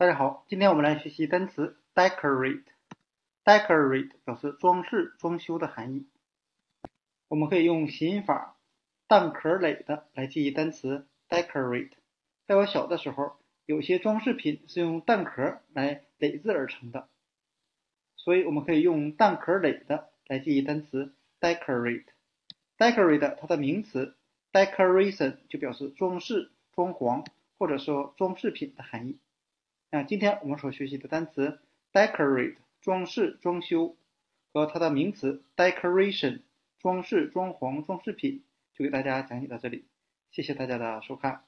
大家好，今天我们来学习单词 decorate。decorate 表示装饰、装修的含义。我们可以用谐音法“蛋壳垒”的来记忆单词 decorate。在我小的时候，有些装饰品是用蛋壳来垒制而成的，所以我们可以用蛋壳垒的来记忆单词 decorate。decorate 它的名词 decoration 就表示装饰、装潢或者说装饰品的含义。那今天我们所学习的单词 decorate 装饰装修和它的名词 decoration 装饰装潢装饰品就给大家讲解到这里，谢谢大家的收看。